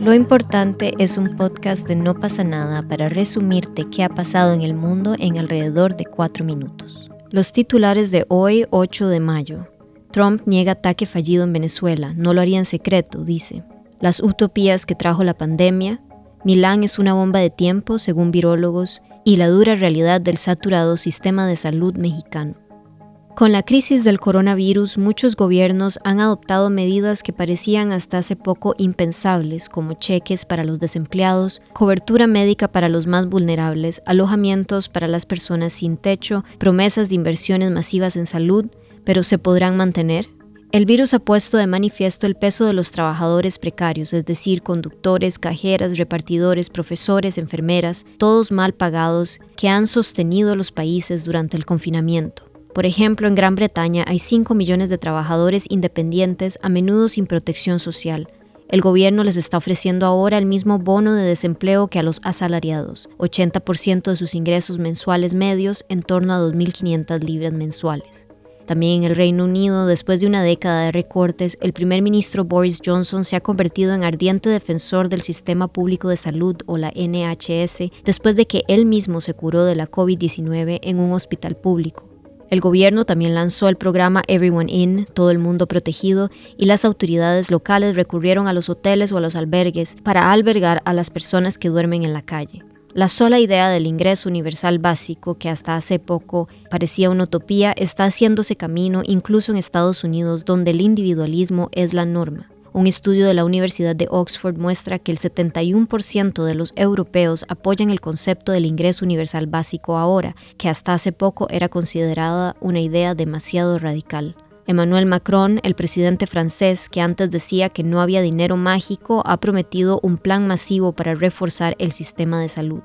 Lo importante es un podcast de No pasa nada para resumirte qué ha pasado en el mundo en alrededor de cuatro minutos. Los titulares de hoy, 8 de mayo. Trump niega ataque fallido en Venezuela, no lo haría en secreto, dice. Las utopías que trajo la pandemia, Milán es una bomba de tiempo, según virólogos, y la dura realidad del saturado sistema de salud mexicano. Con la crisis del coronavirus, muchos gobiernos han adoptado medidas que parecían hasta hace poco impensables, como cheques para los desempleados, cobertura médica para los más vulnerables, alojamientos para las personas sin techo, promesas de inversiones masivas en salud, pero ¿se podrán mantener? El virus ha puesto de manifiesto el peso de los trabajadores precarios, es decir, conductores, cajeras, repartidores, profesores, enfermeras, todos mal pagados, que han sostenido los países durante el confinamiento. Por ejemplo, en Gran Bretaña hay 5 millones de trabajadores independientes, a menudo sin protección social. El gobierno les está ofreciendo ahora el mismo bono de desempleo que a los asalariados, 80% de sus ingresos mensuales medios en torno a 2.500 libras mensuales. También en el Reino Unido, después de una década de recortes, el primer ministro Boris Johnson se ha convertido en ardiente defensor del sistema público de salud o la NHS después de que él mismo se curó de la COVID-19 en un hospital público. El gobierno también lanzó el programa Everyone In, todo el mundo protegido, y las autoridades locales recurrieron a los hoteles o a los albergues para albergar a las personas que duermen en la calle. La sola idea del ingreso universal básico, que hasta hace poco parecía una utopía, está haciéndose camino incluso en Estados Unidos, donde el individualismo es la norma. Un estudio de la Universidad de Oxford muestra que el 71% de los europeos apoyan el concepto del ingreso universal básico ahora, que hasta hace poco era considerada una idea demasiado radical. Emmanuel Macron, el presidente francés que antes decía que no había dinero mágico, ha prometido un plan masivo para reforzar el sistema de salud.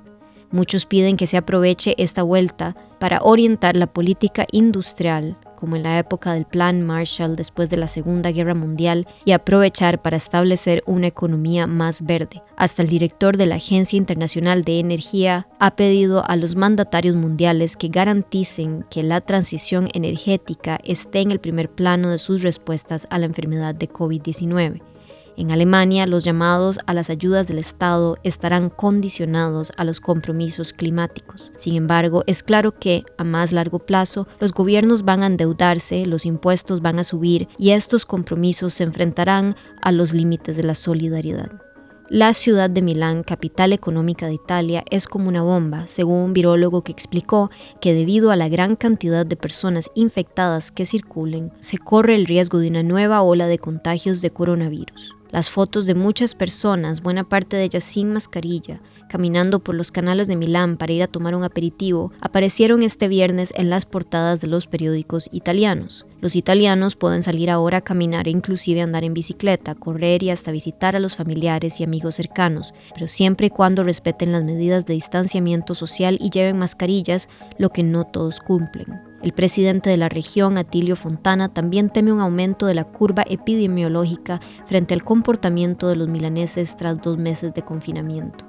Muchos piden que se aproveche esta vuelta para orientar la política industrial como en la época del Plan Marshall después de la Segunda Guerra Mundial, y aprovechar para establecer una economía más verde. Hasta el director de la Agencia Internacional de Energía ha pedido a los mandatarios mundiales que garanticen que la transición energética esté en el primer plano de sus respuestas a la enfermedad de COVID-19. En Alemania, los llamados a las ayudas del Estado estarán condicionados a los compromisos climáticos. Sin embargo, es claro que, a más largo plazo, los gobiernos van a endeudarse, los impuestos van a subir y estos compromisos se enfrentarán a los límites de la solidaridad. La ciudad de Milán, capital económica de Italia, es como una bomba, según un virólogo que explicó que debido a la gran cantidad de personas infectadas que circulen, se corre el riesgo de una nueva ola de contagios de coronavirus. Las fotos de muchas personas, buena parte de ellas sin mascarilla, caminando por los canales de Milán para ir a tomar un aperitivo, aparecieron este viernes en las portadas de los periódicos italianos. Los italianos pueden salir ahora a caminar e inclusive andar en bicicleta, correr y hasta visitar a los familiares y amigos cercanos, pero siempre y cuando respeten las medidas de distanciamiento social y lleven mascarillas, lo que no todos cumplen. El presidente de la región, Atilio Fontana, también teme un aumento de la curva epidemiológica frente al comportamiento de los milaneses tras dos meses de confinamiento.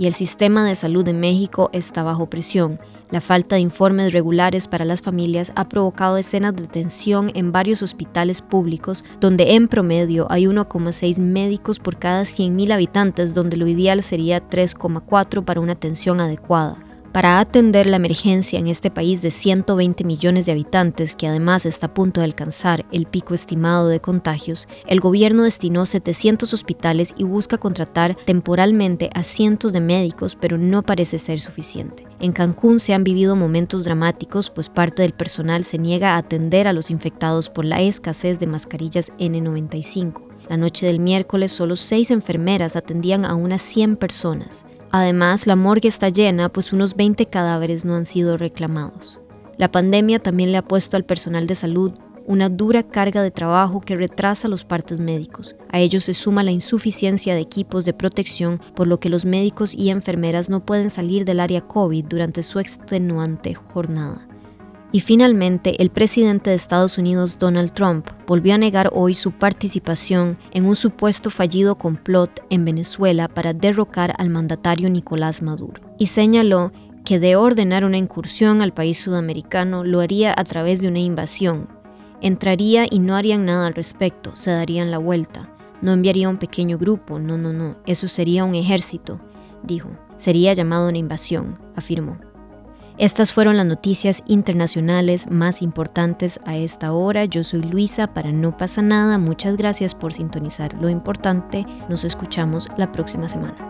Y el sistema de salud de México está bajo presión. La falta de informes regulares para las familias ha provocado escenas de tensión en varios hospitales públicos, donde en promedio hay 1,6 médicos por cada 100.000 habitantes, donde lo ideal sería 3,4 para una atención adecuada. Para atender la emergencia en este país de 120 millones de habitantes, que además está a punto de alcanzar el pico estimado de contagios, el gobierno destinó 700 hospitales y busca contratar temporalmente a cientos de médicos, pero no parece ser suficiente. En Cancún se han vivido momentos dramáticos, pues parte del personal se niega a atender a los infectados por la escasez de mascarillas N95. La noche del miércoles solo seis enfermeras atendían a unas 100 personas. Además, la morgue está llena, pues unos 20 cadáveres no han sido reclamados. La pandemia también le ha puesto al personal de salud una dura carga de trabajo que retrasa los partes médicos. A ello se suma la insuficiencia de equipos de protección, por lo que los médicos y enfermeras no pueden salir del área COVID durante su extenuante jornada. Y finalmente, el presidente de Estados Unidos, Donald Trump, volvió a negar hoy su participación en un supuesto fallido complot en Venezuela para derrocar al mandatario Nicolás Maduro, y señaló que de ordenar una incursión al país sudamericano lo haría a través de una invasión. Entraría y no harían nada al respecto, se darían la vuelta. No enviaría un pequeño grupo, no, no, no, eso sería un ejército, dijo. Sería llamado una invasión, afirmó. Estas fueron las noticias internacionales más importantes a esta hora. Yo soy Luisa para No pasa nada. Muchas gracias por sintonizar lo importante. Nos escuchamos la próxima semana.